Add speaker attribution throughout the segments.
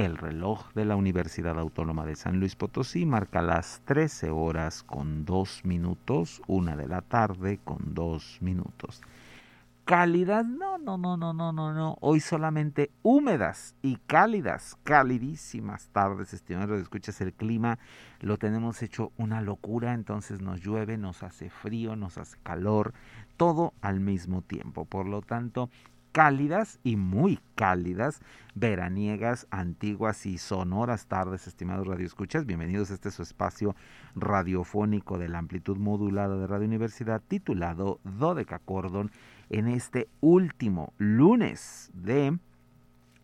Speaker 1: El reloj de la Universidad Autónoma de San Luis Potosí marca las 13 horas con 2 minutos, una de la tarde con 2 minutos. Cálidas, no, no, no, no, no, no, no. Hoy solamente húmedas y cálidas, calidísimas tardes, estimados. Escuchas el clima, lo tenemos hecho una locura, entonces nos llueve, nos hace frío, nos hace calor, todo al mismo tiempo. Por lo tanto, cálidas y muy cálidas, veraniegas, antiguas y sonoras tardes, estimados radioescuchas. Bienvenidos a este su espacio radiofónico de la amplitud modulada de Radio Universidad titulado Dodeca Cordon en este último lunes de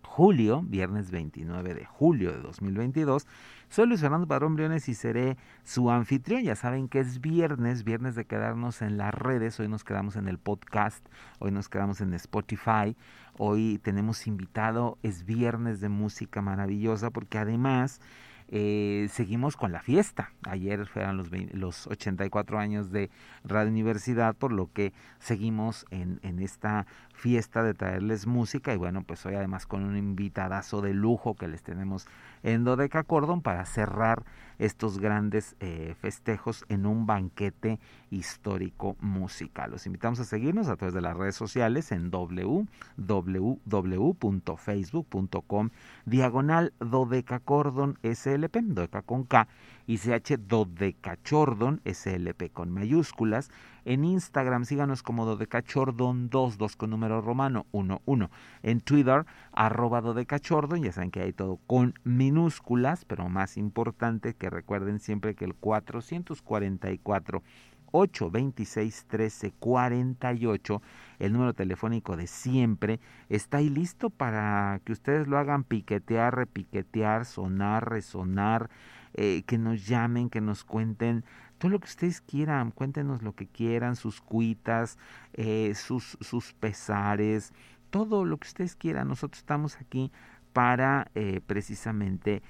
Speaker 1: julio, viernes 29 de julio de 2022. Soy Luis Fernando Padrón Briones y seré su anfitrión. Ya saben que es viernes, viernes de quedarnos en las redes. Hoy nos quedamos en el podcast, hoy nos quedamos en Spotify. Hoy tenemos invitado, es viernes de música maravillosa porque además eh, seguimos con la fiesta. Ayer fueron los, los 84 años de Radio Universidad, por lo que seguimos en, en, esta fiesta de traerles música y bueno, pues hoy además con un invitadazo de lujo que les tenemos en Dodeca Cordon para cerrar estos grandes eh, festejos en un banquete histórico musical. Los invitamos a seguirnos a través de las redes sociales en www.facebook.com diagonal dodecacordon slp, dodeca con K y ch dodecachordon slp con mayúsculas en Instagram síganos como dodecachordon2, 2 con número romano 11. En Twitter, arroba dodecachordon, ya saben que hay todo con minúsculas, pero más importante que recuerden siempre que el 444 826 1348, el número telefónico de siempre, está ahí listo para que ustedes lo hagan piquetear, repiquetear, sonar, resonar, eh, que nos llamen, que nos cuenten todo lo que ustedes quieran, cuéntenos lo que quieran, sus cuitas, eh, sus, sus pesares, todo lo que ustedes quieran. Nosotros estamos aquí para eh, precisamente,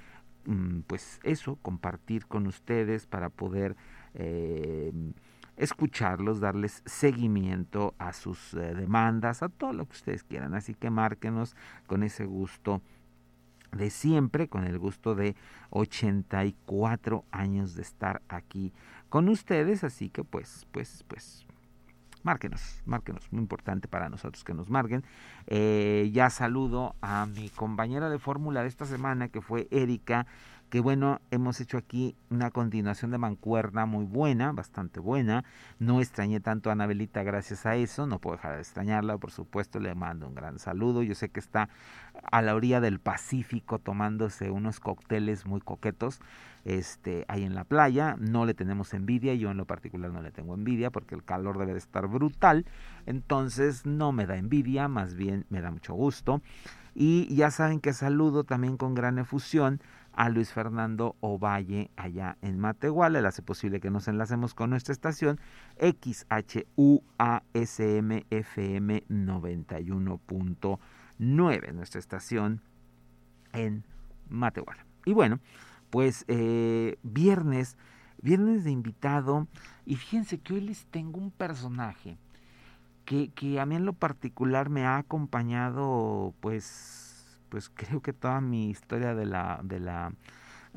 Speaker 1: mm, pues eso, compartir con ustedes, para poder eh, escucharlos, darles seguimiento a sus demandas, a todo lo que ustedes quieran. Así que márquenos con ese gusto de siempre, con el gusto de 84 años de estar aquí con ustedes, así que pues, pues, pues, márquenos, márquenos, muy importante para nosotros que nos marquen. Eh, ya saludo a mi compañera de fórmula de esta semana, que fue Erika, que bueno, hemos hecho aquí una continuación de mancuerna muy buena, bastante buena. No extrañé tanto a Anabelita gracias a eso, no puedo dejar de extrañarla, por supuesto, le mando un gran saludo. Yo sé que está a la orilla del Pacífico tomándose unos cócteles muy coquetos este, ahí en la playa. No le tenemos envidia, yo en lo particular no le tengo envidia porque el calor debe de estar brutal. Entonces no me da envidia, más bien me da mucho gusto. Y ya saben que saludo también con gran efusión a Luis Fernando Ovalle allá en Matehuala. Le hace posible que nos enlacemos con nuestra estación XHUASMFM 91.9, nuestra estación en Matehuala. Y bueno, pues eh, viernes, viernes de invitado. Y fíjense que hoy les tengo un personaje que, que a mí en lo particular me ha acompañado pues pues creo que toda mi historia de la, de la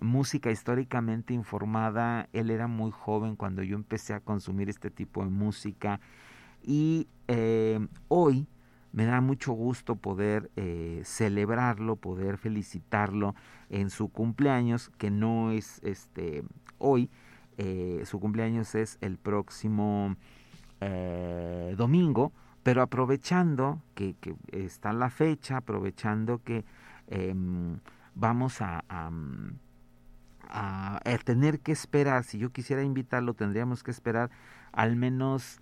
Speaker 1: música históricamente informada, él era muy joven cuando yo empecé a consumir este tipo de música y eh, hoy me da mucho gusto poder eh, celebrarlo, poder felicitarlo en su cumpleaños, que no es este hoy, eh, su cumpleaños es el próximo domingo, pero aprovechando que, está la fecha, aprovechando que em, vamos a, a, tener que esperar, si yo quisiera invitarlo, tendríamos que esperar al menos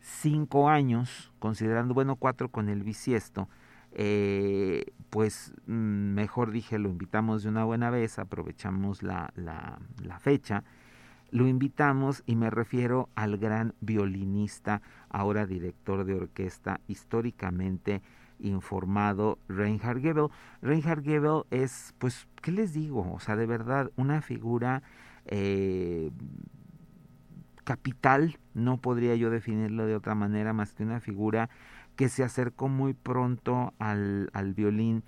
Speaker 1: cinco años, considerando, bueno, cuatro con el bisiesto, eh, pues mm, mejor dije, lo invitamos de una buena vez, aprovechamos la, la, la fecha lo invitamos y me refiero al gran violinista, ahora director de orquesta, históricamente informado Reinhard Gebel. Reinhard Gebel es, pues, ¿qué les digo? O sea, de verdad, una figura eh, capital, no podría yo definirlo de otra manera más que una figura que se acercó muy pronto al, al violín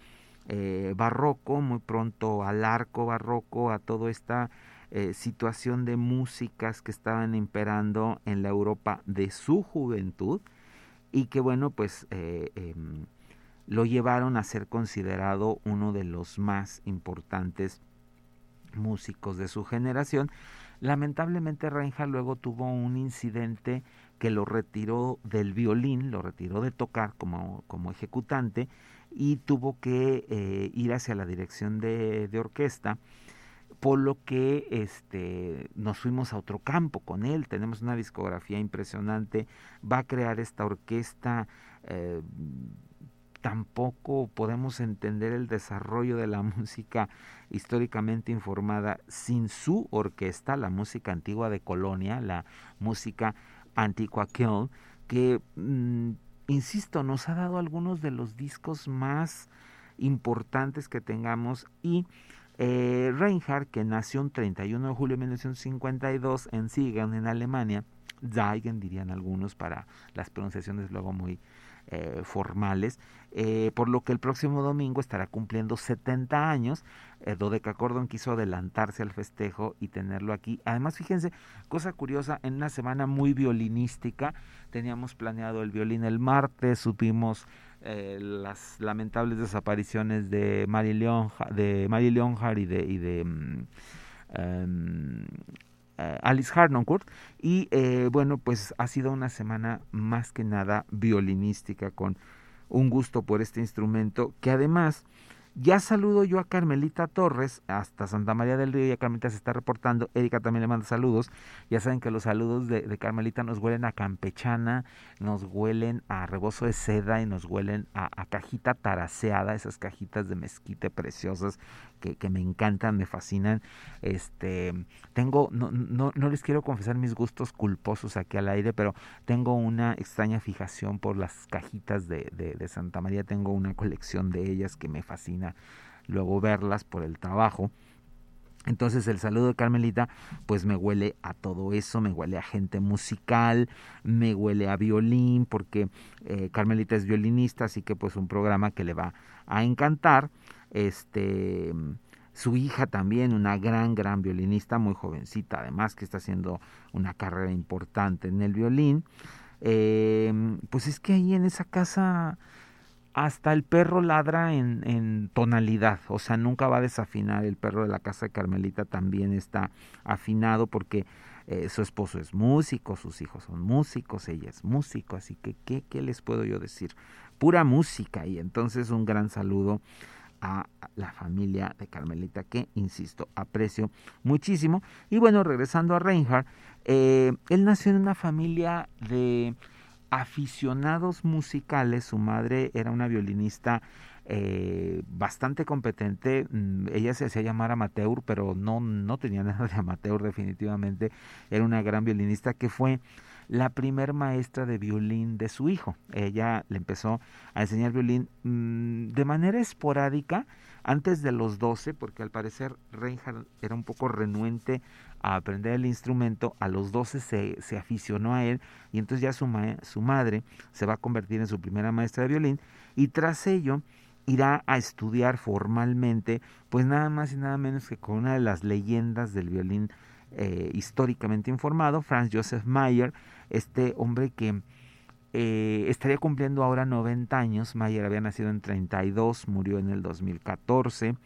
Speaker 1: eh, barroco, muy pronto al arco barroco, a todo esta eh, situación de músicas que estaban imperando en la Europa de su juventud y que bueno pues eh, em, lo llevaron a ser considerado uno de los más importantes músicos de su generación. Lamentablemente Reinhardt luego tuvo un incidente que lo retiró del violín, lo retiró de tocar como, como ejecutante y tuvo que eh, ir hacia la dirección de, de orquesta por lo que este, nos fuimos a otro campo con él, tenemos una discografía impresionante, va a crear esta orquesta, eh, tampoco podemos entender el desarrollo de la música históricamente informada sin su orquesta, la música antigua de Colonia, la música antigua Kill, que, mm, insisto, nos ha dado algunos de los discos más importantes que tengamos y eh, Reinhardt, que nació el 31 de julio de 1952 en Siegen, en Alemania, Zeigen dirían algunos para las pronunciaciones luego muy eh, formales, eh, por lo que el próximo domingo estará cumpliendo 70 años. Eh, Dodeca Cordon quiso adelantarse al festejo y tenerlo aquí. Además, fíjense, cosa curiosa, en una semana muy violinística, teníamos planeado el violín el martes, supimos eh, las lamentables desapariciones de Mary Leonhardt, de Mary y de, y de mm, em, eh, Alice Harnoncourt. Y eh, bueno pues ha sido una semana más que nada violinística con un gusto por este instrumento que además ya saludo yo a Carmelita Torres, hasta Santa María del Río, ya Carmelita se está reportando, Erika también le manda saludos, ya saben que los saludos de, Carmelita nos huelen a campechana, nos huelen a rebozo de seda y nos huelen a, cajita taraseada, esas cajitas de mezquite preciosas que, me encantan, me fascinan. Este, tengo, no, no, no les quiero confesar mis gustos culposos aquí al aire, pero tengo una extraña fijación por las cajitas de, de Santa María, tengo una colección de ellas que me fascina luego verlas por el trabajo. Entonces el saludo de Carmelita pues me huele a todo eso, me huele a gente musical, me huele a violín, porque eh, Carmelita es violinista, así que pues un programa que le va a encantar. Este, su hija también, una gran, gran violinista, muy jovencita, además que está haciendo una carrera importante en el violín. Eh, pues es que ahí en esa casa hasta el perro ladra en, tonalidad, o sea, nunca va a desafinar. El perro de la casa de Carmelita también está afinado porque eh, su esposo es músico, sus hijos son músicos, ella es músico, así que ¿qué, ¿qué les puedo yo decir? Pura música y entonces un gran saludo a la familia de Carmelita que, insisto, aprecio muchísimo. Y bueno, regresando a Reinhardt, eh, él nació en una familia de aficionados musicales, su madre era una violinista eh, bastante competente. Mm, ella se hacía llamar amateur, pero no, no tenía nada de amateur definitivamente. Era una gran violinista que fue la primer maestra de violín de su hijo. Ella le empezó a enseñar violín mm, de manera esporádica antes de los 12, porque al parecer Reinhardt era un poco renuente a aprender el instrumento, a los 12 se, se aficionó a él y entonces ya su, su madre se va a convertir en su primera maestra de violín y tras ello irá a estudiar formalmente, pues nada más y nada menos que con una de las leyendas del violín eh, históricamente informado, Franz Joseph Mayer, este hombre que eh, estaría cumpliendo ahora 90 años, Mayer había nacido en 32, murió en el 2014,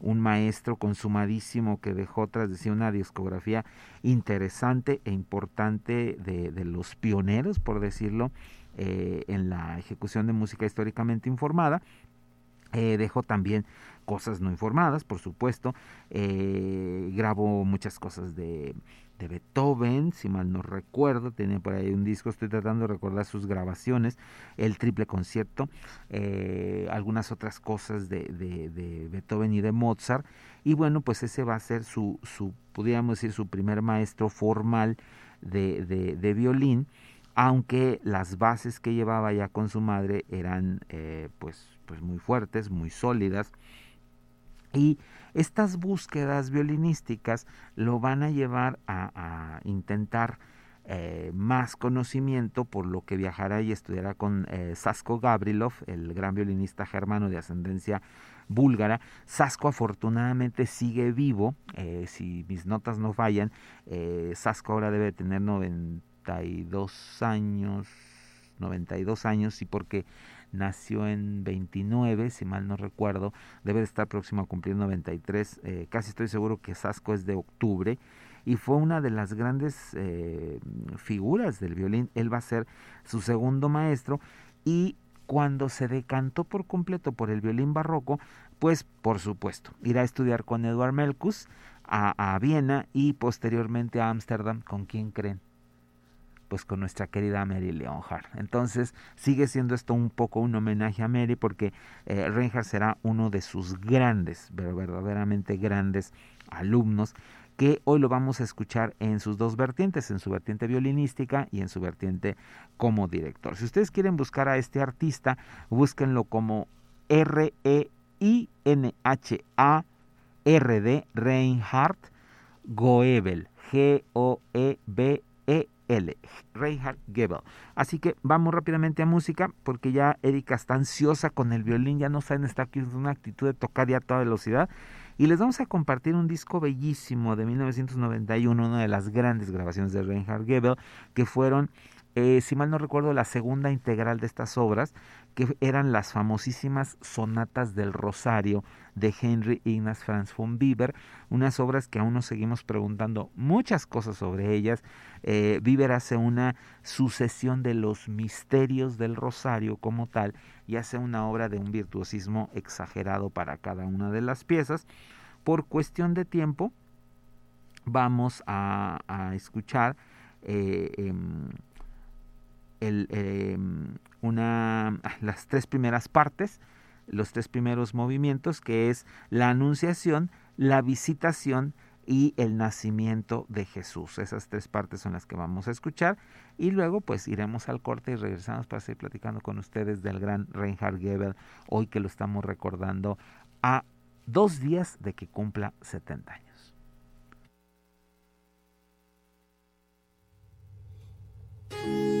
Speaker 1: un maestro consumadísimo que dejó tras de sí una discografía interesante e importante de, de los pioneros, por decirlo, eh, en la ejecución de música históricamente informada, eh, dejó también cosas no informadas, por supuesto. Eh, grabó muchas cosas de, de, Beethoven, si mal no recuerdo. Tenía por ahí un disco, estoy tratando de recordar sus grabaciones. El triple concierto, eh, algunas otras cosas de, Beethoven y de Mozart. Y bueno, pues ese va a ser su, su podríamos decir, su primer maestro formal de, de violín aunque las bases que llevaba ya con su madre eran eh, pues, pues muy fuertes, muy sólidas. Y estas búsquedas violinísticas lo van a llevar a, intentar eh, más conocimiento, por lo que viajará y estudiará con eh, Sasko Gabrilov, el gran violinista germano de ascendencia búlgara. Sasko afortunadamente sigue vivo, si mis notas no fallan. Sasko ahora debe tener 90 92 años, 92 años, y porque nació en 29, si mal no recuerdo, debe de estar próximo a cumplir 93, eh, casi estoy seguro que Sasco es de octubre, y fue una de las grandes eh, figuras del violín, él va a ser su segundo maestro, y cuando se decantó por completo por el violín barroco, pues por supuesto, irá a estudiar con Eduard Melkus a, a Viena y posteriormente a Ámsterdam, ¿con quién creen? Pues con nuestra querida Mary Leonhardt. Entonces sigue siendo esto un poco un homenaje a Mary porque eh, Reinhardt será uno de sus grandes, pero verdaderamente grandes alumnos que hoy lo vamos a escuchar en sus dos vertientes, en su vertiente violinística y en su vertiente como director. Si ustedes quieren buscar a este artista, búsquenlo como R-E-I-N-H-A-R-D Reinhardt Goebel, G-O-E-B e Reinhard Gebel. Así que vamos rápidamente a música porque ya Erika está ansiosa con el violín, ya no saben, está aquí en una actitud de tocar ya a toda velocidad. Y les vamos a compartir un disco bellísimo de 1991, una de las grandes grabaciones de Reinhard Gebel, que fueron eh, si mal no recuerdo, la segunda integral de estas obras, que eran las famosísimas sonatas del Rosario de Henry Ignaz Franz von Bieber, unas obras que aún nos seguimos preguntando muchas cosas sobre ellas. Eh, Bieber hace una sucesión de los misterios del Rosario como tal y hace una obra de un virtuosismo exagerado para cada una de las piezas. Por cuestión de tiempo, vamos a, escuchar eh, em, el, em, una, ah, las tres primeras partes, los tres primeros movimientos, que es la anunciación, la visitación y el nacimiento de Jesús. Esas tres partes son las que vamos a escuchar y luego pues iremos al corte y regresamos para seguir platicando con ustedes del gran Reinhard Gebel, hoy que lo estamos recordando a dos días de que cumpla 70 años. thank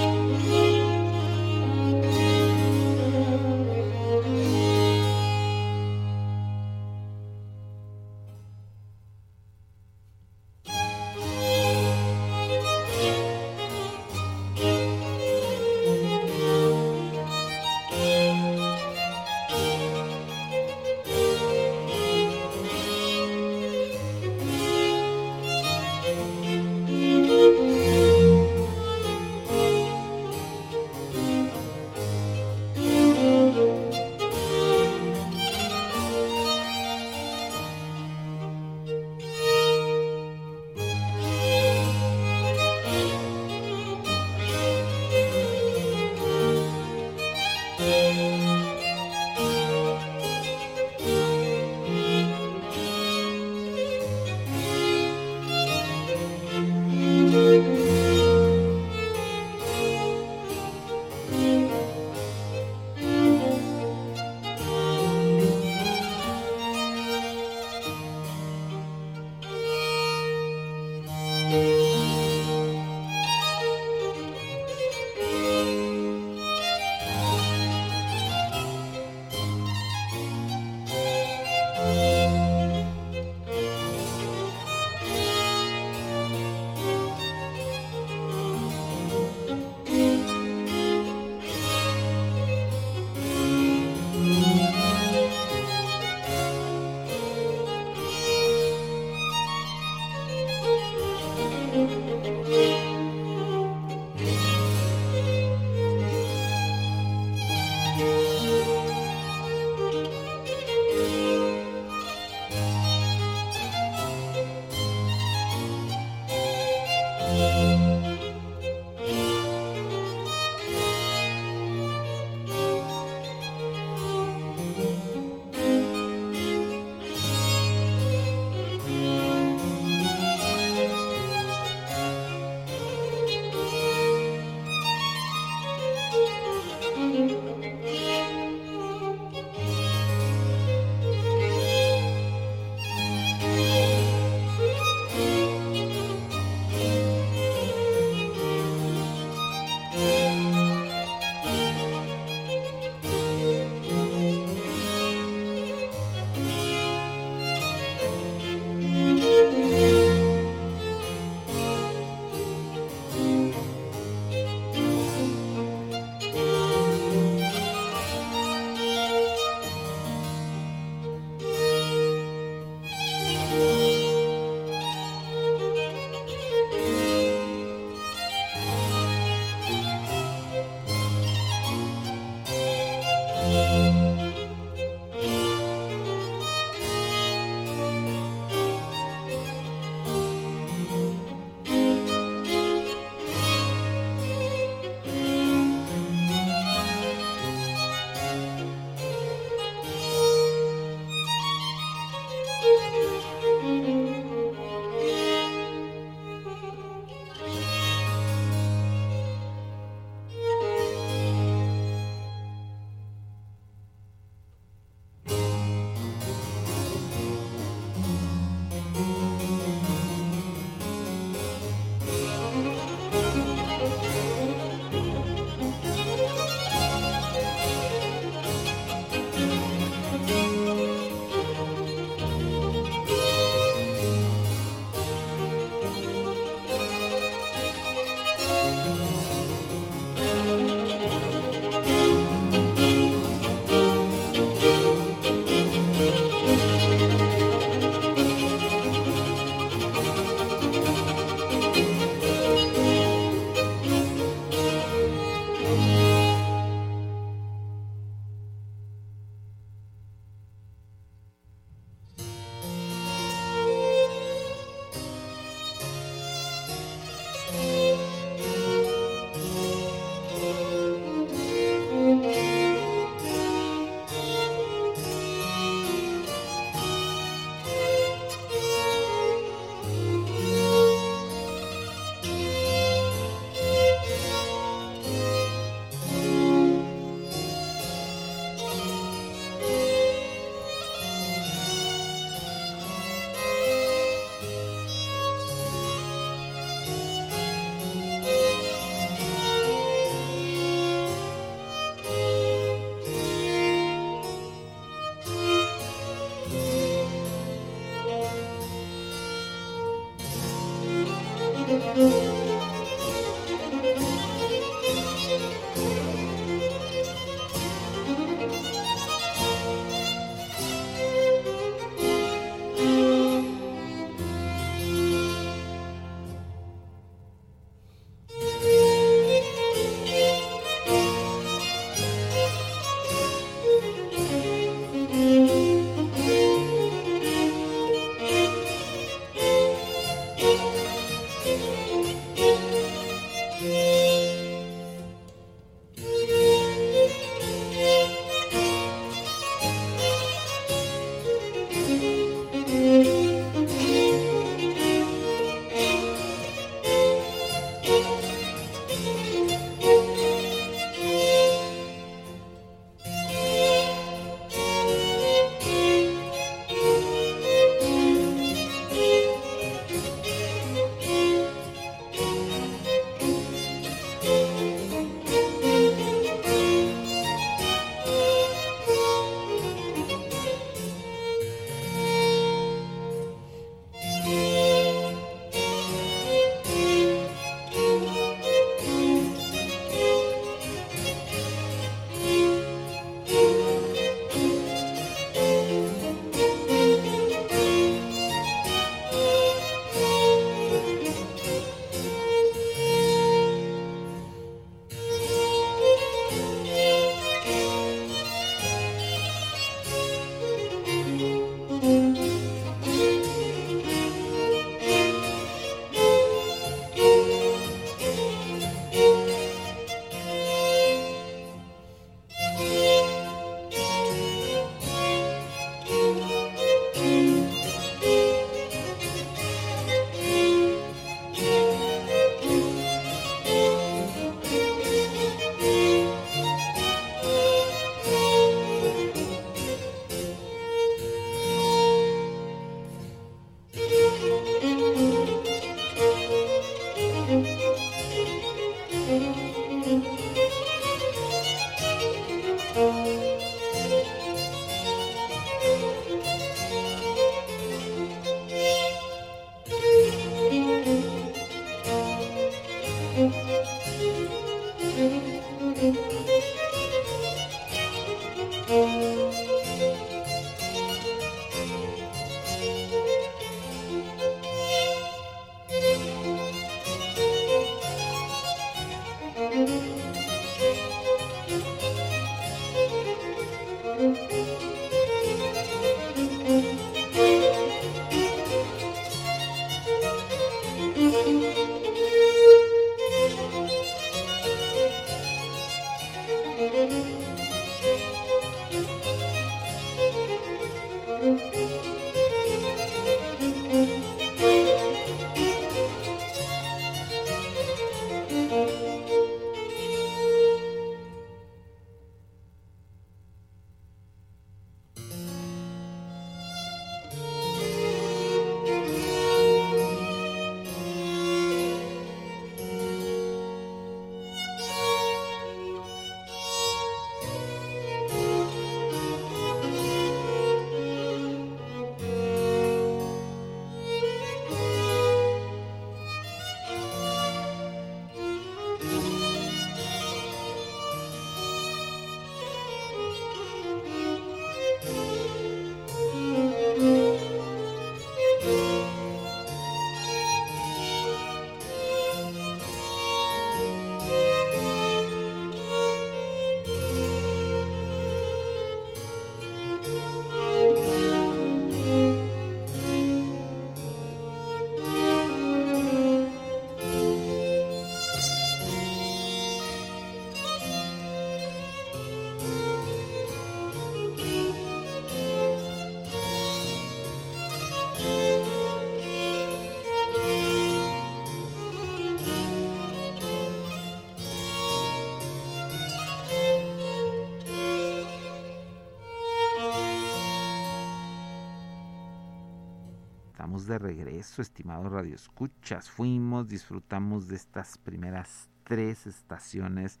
Speaker 1: de regreso, estimados Radio Escuchas. Fuimos, disfrutamos de estas primeras tres estaciones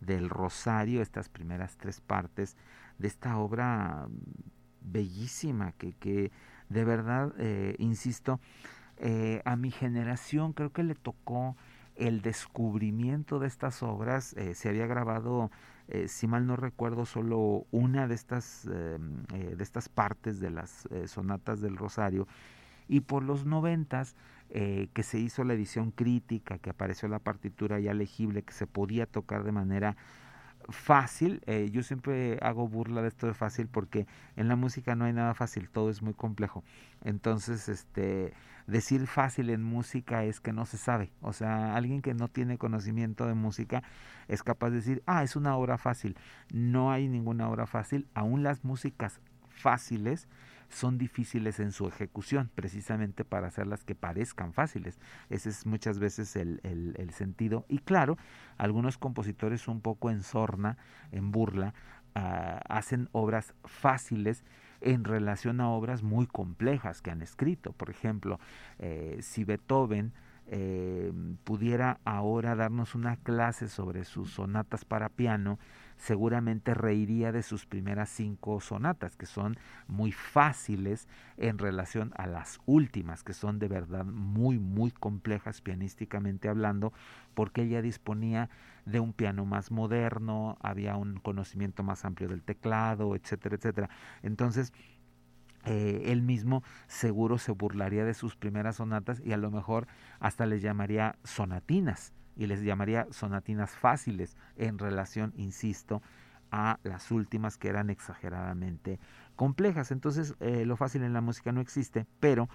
Speaker 1: del Rosario, estas primeras tres partes de esta obra bellísima que, que de verdad, eh, insisto, eh, a mi generación creo que le tocó el descubrimiento de estas obras. Eh, se había grabado, si mal no recuerdo, solo una de estas, de estas partes de las sonatas del Rosario y por los noventas, que se hizo la edición crítica, que apareció la partitura ya legible, que se podía tocar de manera fácil. Eh, yo siempre hago burla de esto de fácil porque en la música no hay nada fácil, todo es muy complejo. Entonces, este, decir fácil en música es que no se sabe. O sea, alguien que no tiene conocimiento de música es capaz de decir, ah, es una obra fácil. No hay ninguna obra fácil. Aún las músicas fáciles son difíciles en su ejecución, precisamente para hacerlas que parezcan fáciles. Ese es muchas veces el, el, sentido. Y claro, algunos compositores un poco en sorna, en burla, ah, hacen obras fáciles en relación a obras muy complejas que han escrito. Por ejemplo, eh, si Beethoven eh, pudiera ahora darnos una clase sobre sus sonatas para piano, seguramente reiría de sus primeras cinco sonatas, que son muy fáciles en relación a las últimas, que son de verdad muy, muy complejas pianísticamente hablando, porque ella disponía de un piano más moderno, había un conocimiento más amplio del teclado, etcétera, etcétera. Entonces, eh, él mismo seguro se burlaría de sus primeras sonatas y a lo mejor hasta les llamaría sonatinas y les llamaría sonatinas fáciles en relación, insisto, a las últimas que eran exageradamente complejas. Entonces, eh, lo fácil en la música no existe, pero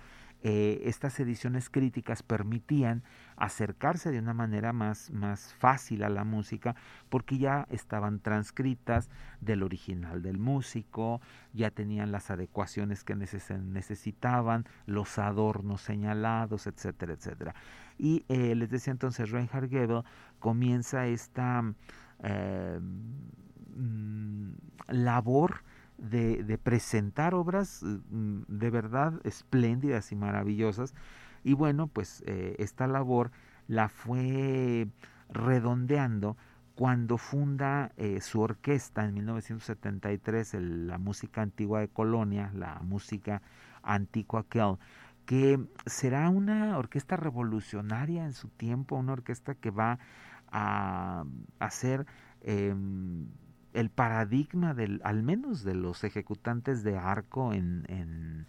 Speaker 1: eh, estas ediciones críticas permitían acercarse de una manera más, más fácil a la música porque ya estaban transcritas del original del músico, ya tenían las adecuaciones que necesitaban, los adornos señalados, etcétera, etcétera. Y eh, les decía entonces, Reinhard Gebel comienza esta eh, mm, labor de, presentar obras mm, de verdad espléndidas y maravillosas. Y bueno, pues eh, esta labor la fue redondeando cuando funda su orquesta en 1973, la música antigua de Colonia, la música antigua aquel, que será una orquesta revolucionaria en su tiempo, una orquesta que va a, ser em, el paradigma del, al menos de los ejecutantes de arco en, en,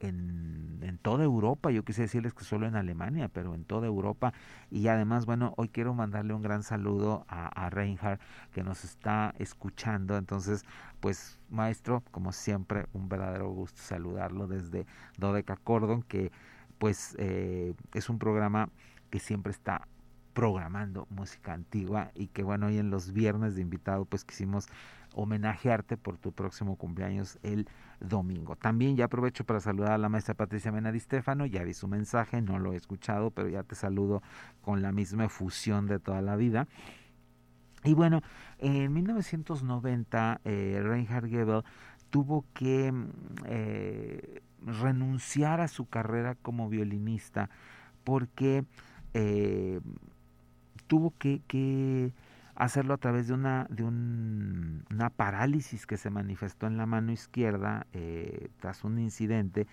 Speaker 1: en, toda Europa, yo quise decirles que solo en Alemania, pero en toda Europa. Y además, bueno, hoy quiero mandarle un gran saludo a, a Reinhard que nos está escuchando. Entonces, pues maestro, como siempre, un verdadero gusto saludarlo desde Dodeca Cordon, que pues eh, es un programa que siempre está programando música antigua y que bueno, hoy en los viernes de invitado pues quisimos homenajearte por tu próximo cumpleaños el domingo. También ya aprovecho para saludar a la maestra Patricia Mena Di Stefano, ya vi su mensaje, no lo he escuchado, pero ya te saludo con la misma efusión de toda la vida. Y bueno, en 1990 eh, Reinhard Gebel tuvo que mm, eh, renunciar a su carrera como violinista porque eh, tuvo que, hacerlo a través de una, parálisis que se manifestó en la mano izquierda eh, tras un incidente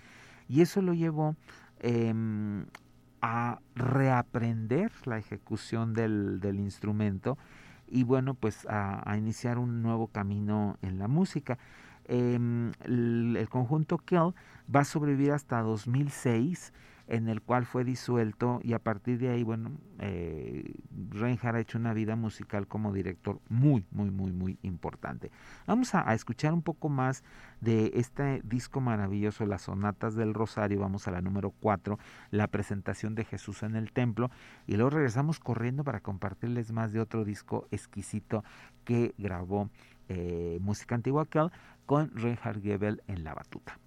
Speaker 1: y eso lo llevó em, a reaprender la ejecución del, instrumento y bueno pues a, iniciar un nuevo camino en la música. Em, el, el, conjunto Kell va a sobrevivir hasta 2006 en el cual fue disuelto y a partir de ahí, bueno, eh, Reinhardt ha hecho una vida musical como director muy, muy, muy, muy importante. Vamos a, escuchar un poco más de este disco maravilloso, las sonatas del Rosario, vamos a la número 4, la presentación de Jesús en el templo, y luego regresamos corriendo para compartirles más de otro disco exquisito que grabó eh, Música Antigua con Reinhard Gebel en la batuta.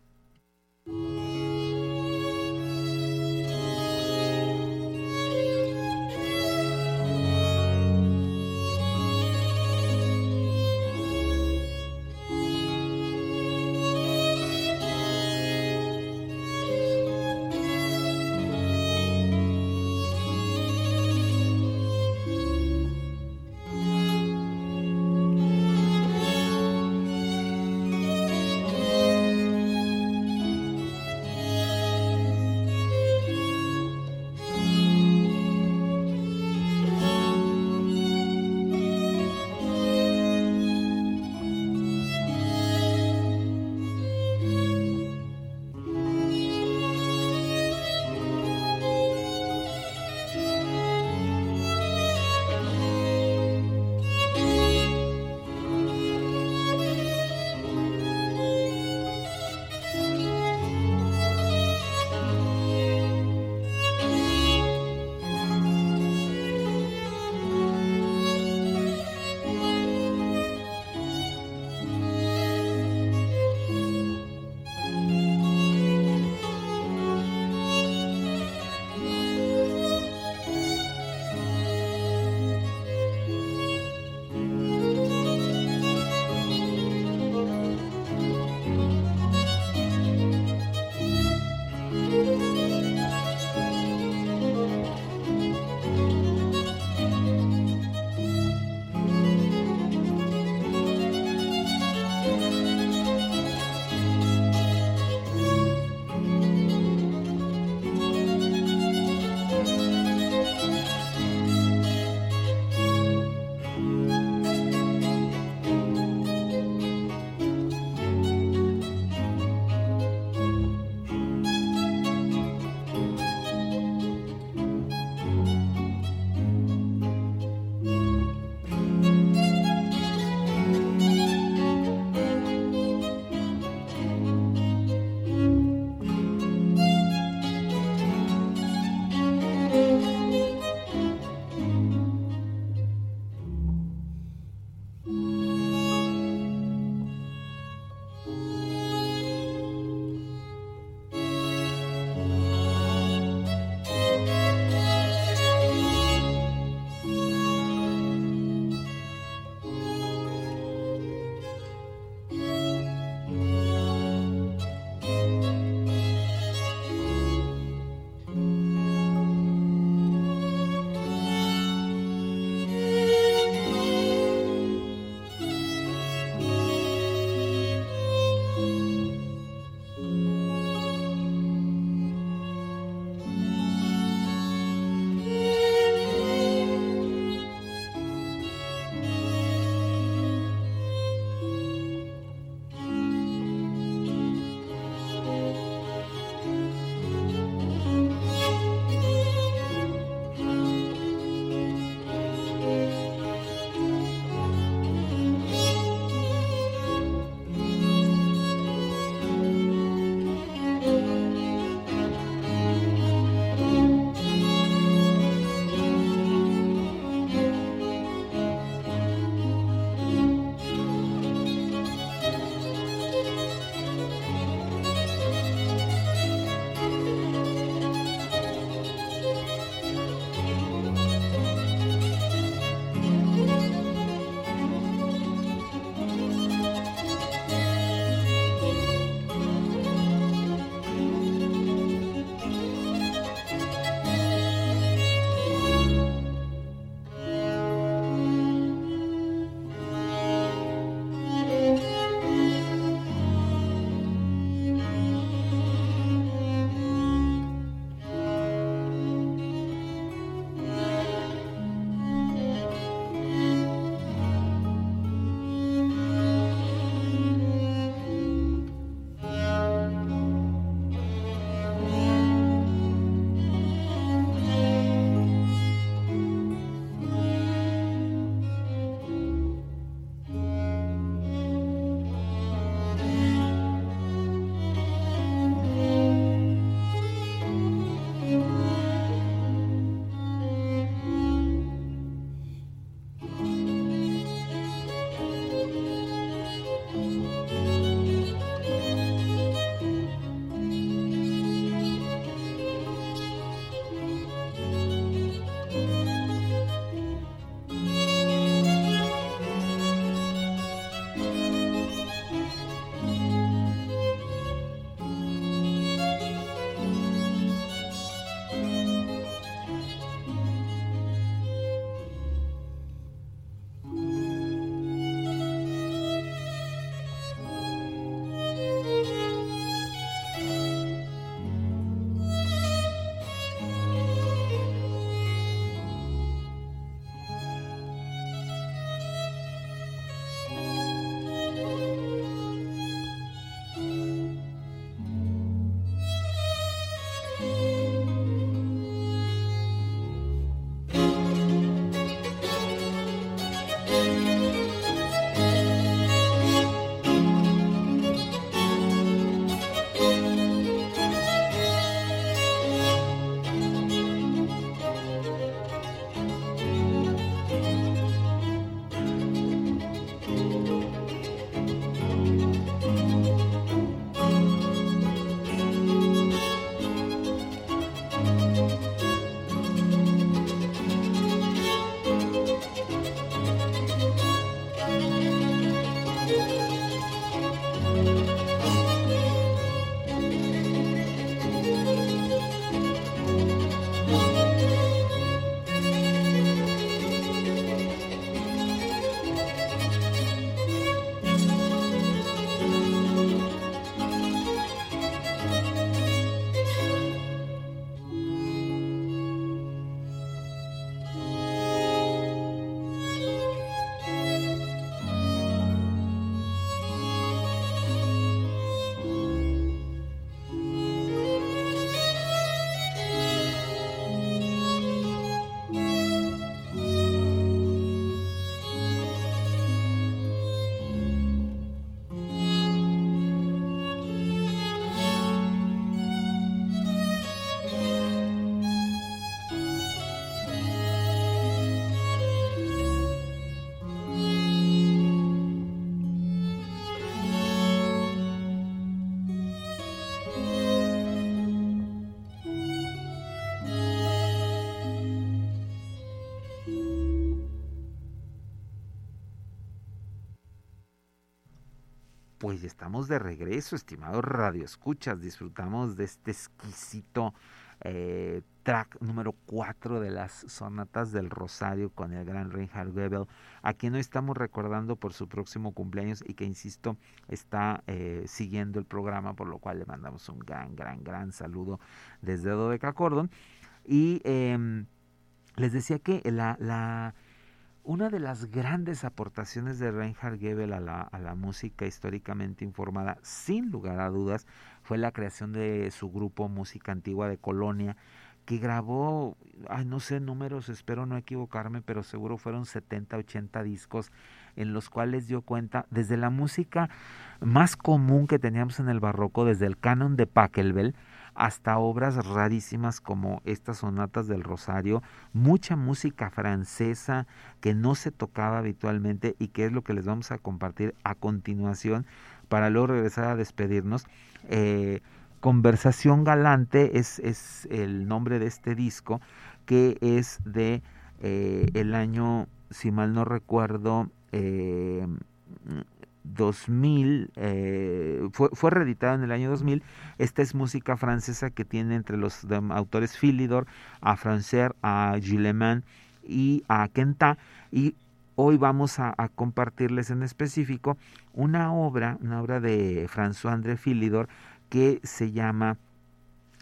Speaker 1: Pues estamos de regreso, estimados radioescuchas. Disfrutamos de este exquisito eh, track número 4 de las sonatas del Rosario con el gran Reinhard Goebel, a quien hoy estamos recordando por su próximo cumpleaños y que, insisto, está eh, siguiendo el programa, por lo cual le mandamos un gran, gran, gran saludo desde Dodeca Cordon. Y em, les decía que la una de las grandes aportaciones de Reinhard Goebel a la, música históricamente informada, sin lugar a dudas, fue la creación de su grupo Música Antigua de Colonia, que grabó, ay, no sé números, espero no equivocarme, pero seguro fueron 70, 80 discos en los cuales dio cuenta desde la música más común que teníamos en el barroco, desde el canon de Pachelbel, hasta obras rarísimas como estas sonatas del Rosario, mucha música francesa que no se tocaba habitualmente y que es lo que les vamos a compartir a continuación para luego regresar a despedirnos. Eh, Conversación Galante es, es, el nombre de este disco que es de eh, el año, si mal no recuerdo, eh, 2000, eh, fue, fue, reeditado en el año 2000. Esta es música francesa que tiene entre los autores Philidor, a Francer, a Gillemans y a Kenta. Y hoy vamos a, a, compartirles en específico una obra, una obra de François André Philidor que se llama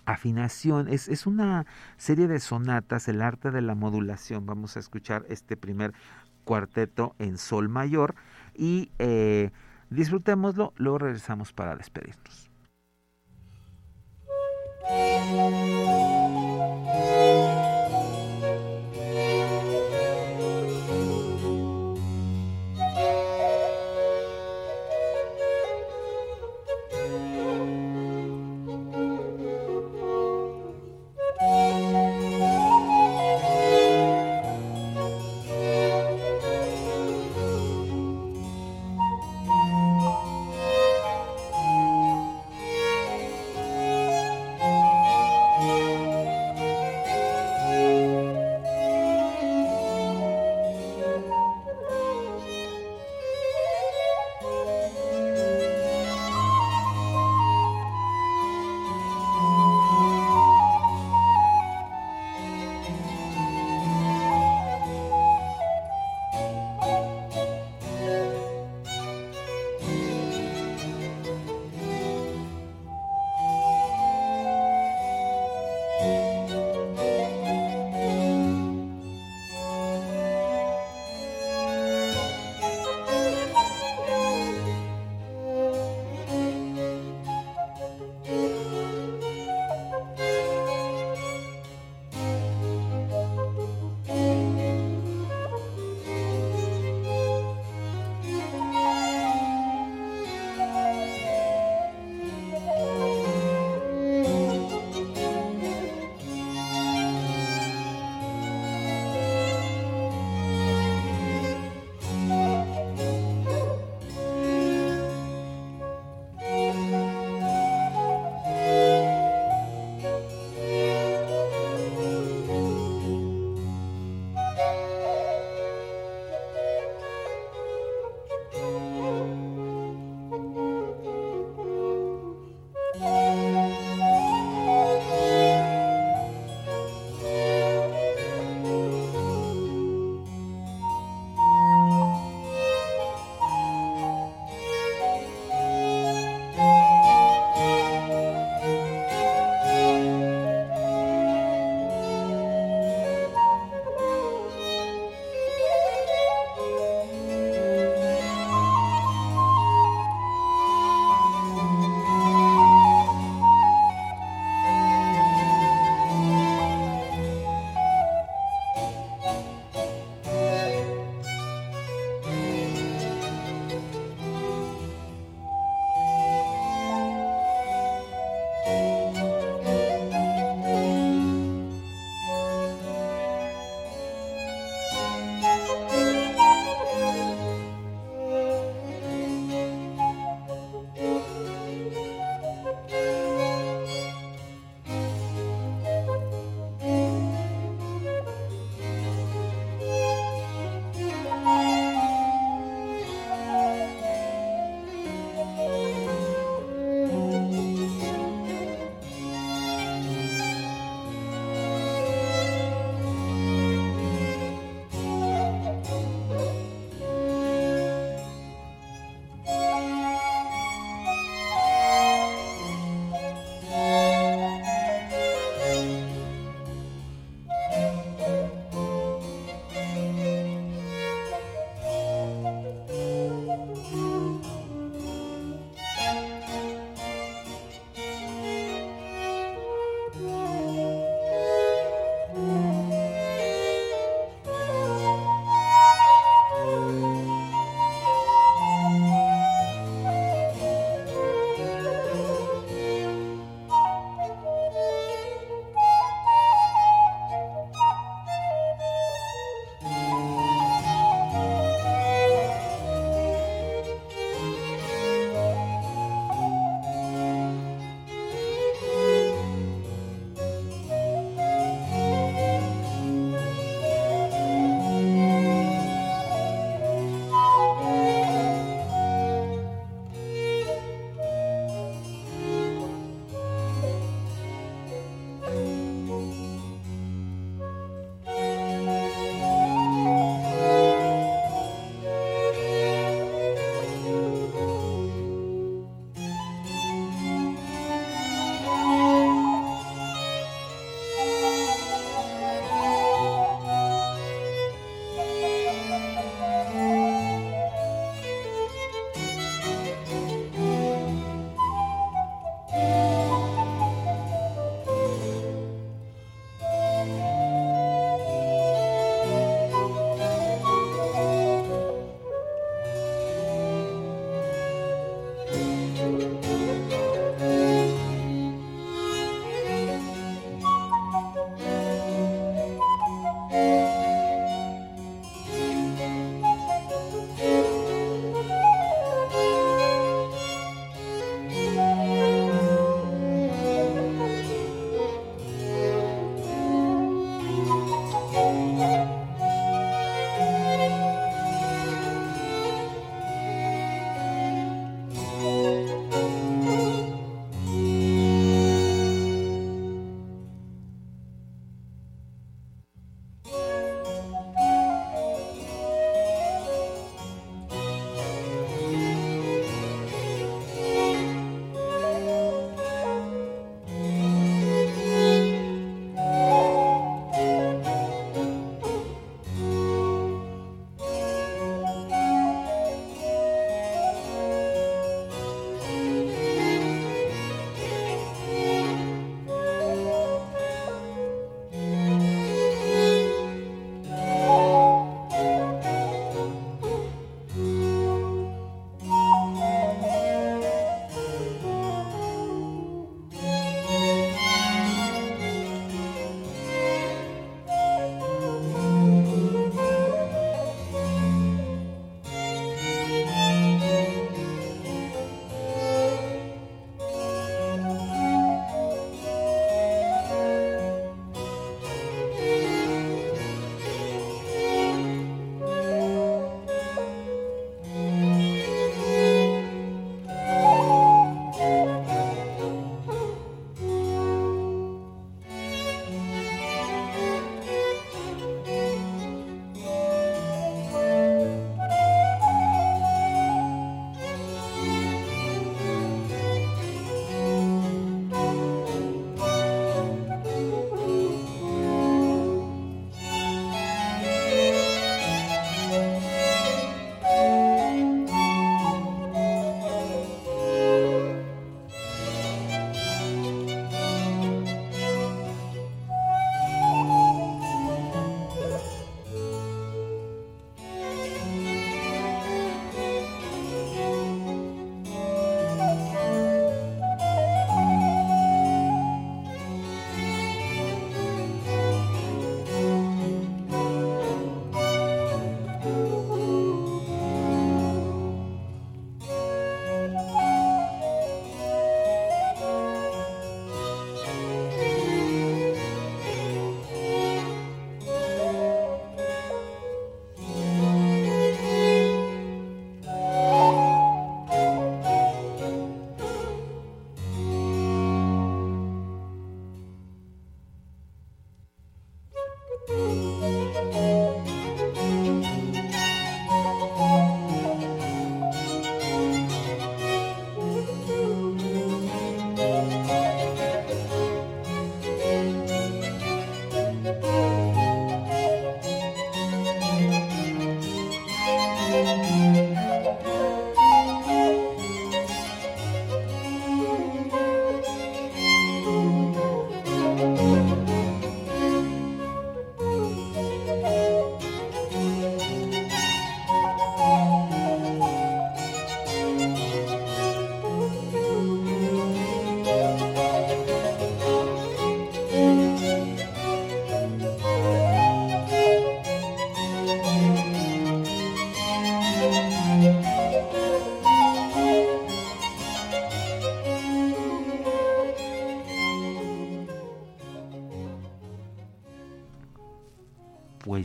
Speaker 1: afinación. Es, es, una serie de sonatas, el arte de la modulación. Vamos a escuchar este primer cuarteto en sol mayor y eh, disfrutémoslo, luego regresamos para despedirnos.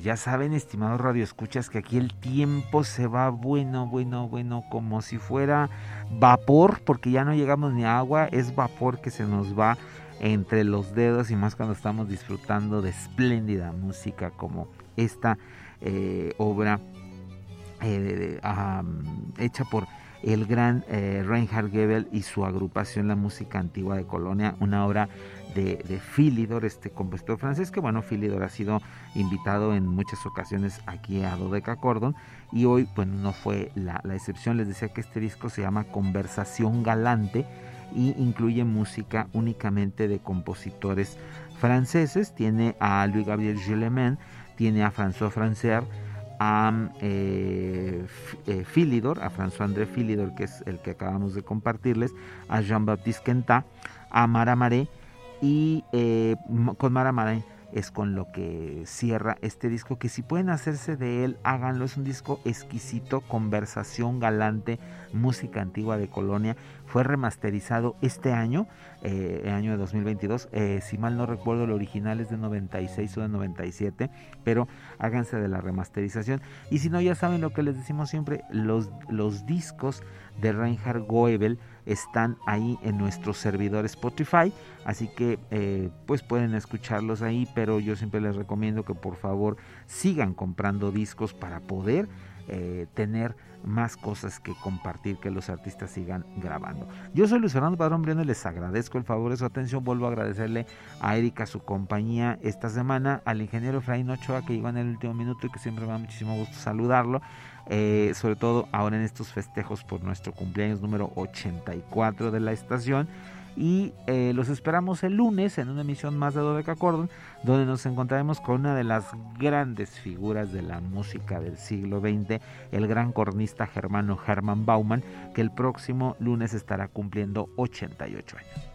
Speaker 1: Ya saben, estimados radioescuchas, que aquí el tiempo se va bueno, bueno, bueno, como si fuera vapor, porque ya no llegamos ni a agua, es vapor que se nos va entre los dedos y más cuando estamos disfrutando de espléndida música como esta eh, obra eh, hecha por el gran eh, Reinhard Gebel y su agrupación La Música Antigua de Colonia, una obra de, de Philidor, este compositor francés, que bueno, Philidor ha sido invitado en muchas ocasiones aquí a Dodeca Cordon y hoy pues no fue la, excepción, les decía que este disco se llama Conversación Galante y incluye música únicamente de compositores franceses, tiene a Louis Gabriel Gillemens, tiene a François Francer, a eh, eh, Philidor, a François André Philidor, que es el que acabamos de compartirles, a Jean-Baptiste Quentin, a Mara Maré y eh, con Mara Maré es con lo que cierra este disco, que si pueden hacerse de él, háganlo. Es un disco exquisito, conversación galante, música antigua de Colonia. Fue remasterizado este año, eh, el año de 2022. Eh, si mal no recuerdo, el original es de 96 o de 97, pero háganse de la remasterización. Y si no, ya saben lo que les decimos siempre, los, los discos de Reinhard Goebel están ahí en nuestro servidor Spotify, así que eh, pues pueden escucharlos ahí, pero yo siempre les recomiendo que por favor sigan comprando discos para poder eh, tener más cosas que compartir, que los artistas sigan grabando. Yo soy Luis Fernando Padrón Briones, les agradezco el favor de su atención, vuelvo a agradecerle a Erika su compañía esta semana, al ingeniero Efraín Ochoa que llegó en el último minuto y que siempre me da muchísimo gusto saludarlo, eh, sobre todo ahora en estos festejos por nuestro cumpleaños número 84 de la estación y eh, los esperamos el lunes en una emisión más de Dodeca Cordon, donde nos encontraremos con una de las grandes figuras de la música del siglo XX, el gran cornista germano Hermann Baumann, que el próximo lunes estará cumpliendo 88 años.